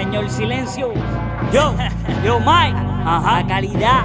señor Silencio. Yo, yo, Mike. Ajá. La calidad.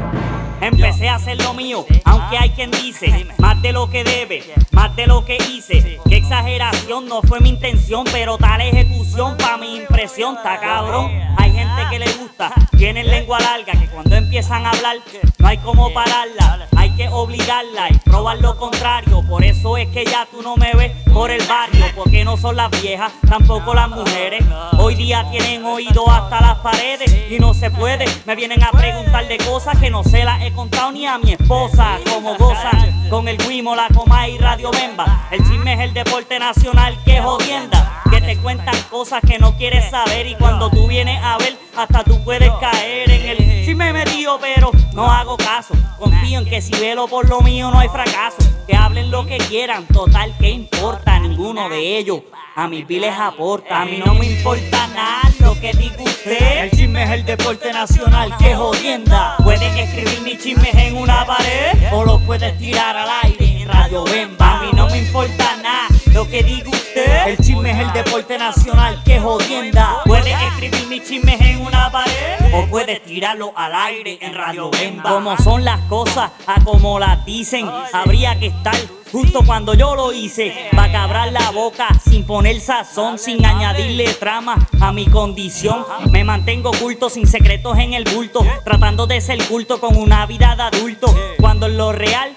Empecé a hacer lo mío, aunque hay quien dice más de lo que debe, más de lo que hice. Qué exageración, no fue mi intención, pero tal ejecución pa' mi impresión, está cabrón. Hay gente que le gusta, tienen lengua larga, que cuando empiezan a hablar no hay como pararla, hay que obligarla y probar lo contrario. Por eso es que ya tú no me ves por el barrio, porque no son las viejas, tampoco las mujeres. Hoy día tienen oído hasta las paredes y no se puede. Me vienen a preguntar de cosas que no se las he contado ni a mi esposa. Como gozan con el Guimo, la Coma y Radio Bemba. El chisme es el deporte nacional que jodienda. Que te cuentan cosas que no quieres saber y cuando tú vienes a ver, hasta tú puedes caer en el chisme metido, pero no hago caso. Confío en que si velo por lo mío no hay fracaso. Que hablen lo que quieran, total, ¿qué importa? Ninguno de ellos a mis piles aporta. A mí no me importa nada lo que diga usted. El chisme es el deporte nacional, que jodienda. Pueden escribir mis chismes en una pared o los puedes tirar al aire en Radio Bemba. A mí no me importa nada lo que diga usted. El chisme es el deporte nacional, que jodienda. Puedes escribir mis chismes en una pared o puedes tirarlo al aire en Radio Bemba. Como son las cosas, a como las dicen, habría que estar Justo cuando yo lo hice, pa' cabrar la boca, sin poner sazón, sin añadirle trama a mi condición. Me mantengo oculto, sin secretos en el bulto, tratando de ser culto con una vida de adulto. Cuando en lo real,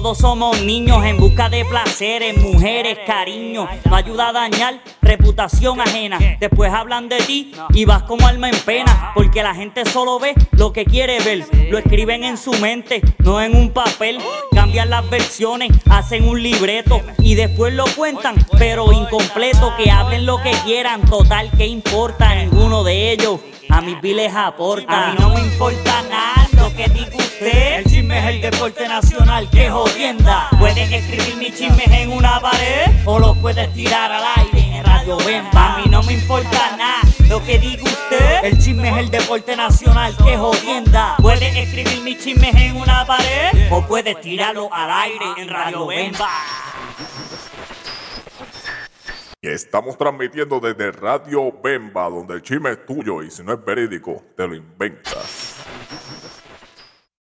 todos somos niños en busca de placeres, mujeres, cariño. No ayuda a dañar reputación ajena. Después hablan de ti y vas como alma en pena, porque la gente solo ve lo que quiere ver. Lo escriben en su mente, no en un papel. Cambian las versiones, hacen un libreto y después lo cuentan, pero incompleto. Que hablen lo que quieran, total, que importa? Ninguno de ellos a mis viles aporta. A mí no me importa nada lo que diga usted. El deporte nacional, que jodienda. Pueden escribir mis chismes en una pared o los puedes tirar al aire en Radio Bemba. A mí no me importa nada lo que diga usted. El chisme es el deporte nacional, que jodienda. Puedes escribir mis chismes en una pared o puedes tirarlo al aire en Radio Bemba. Estamos transmitiendo desde Radio Bemba, donde el chisme es tuyo y si no es verídico, te lo inventas.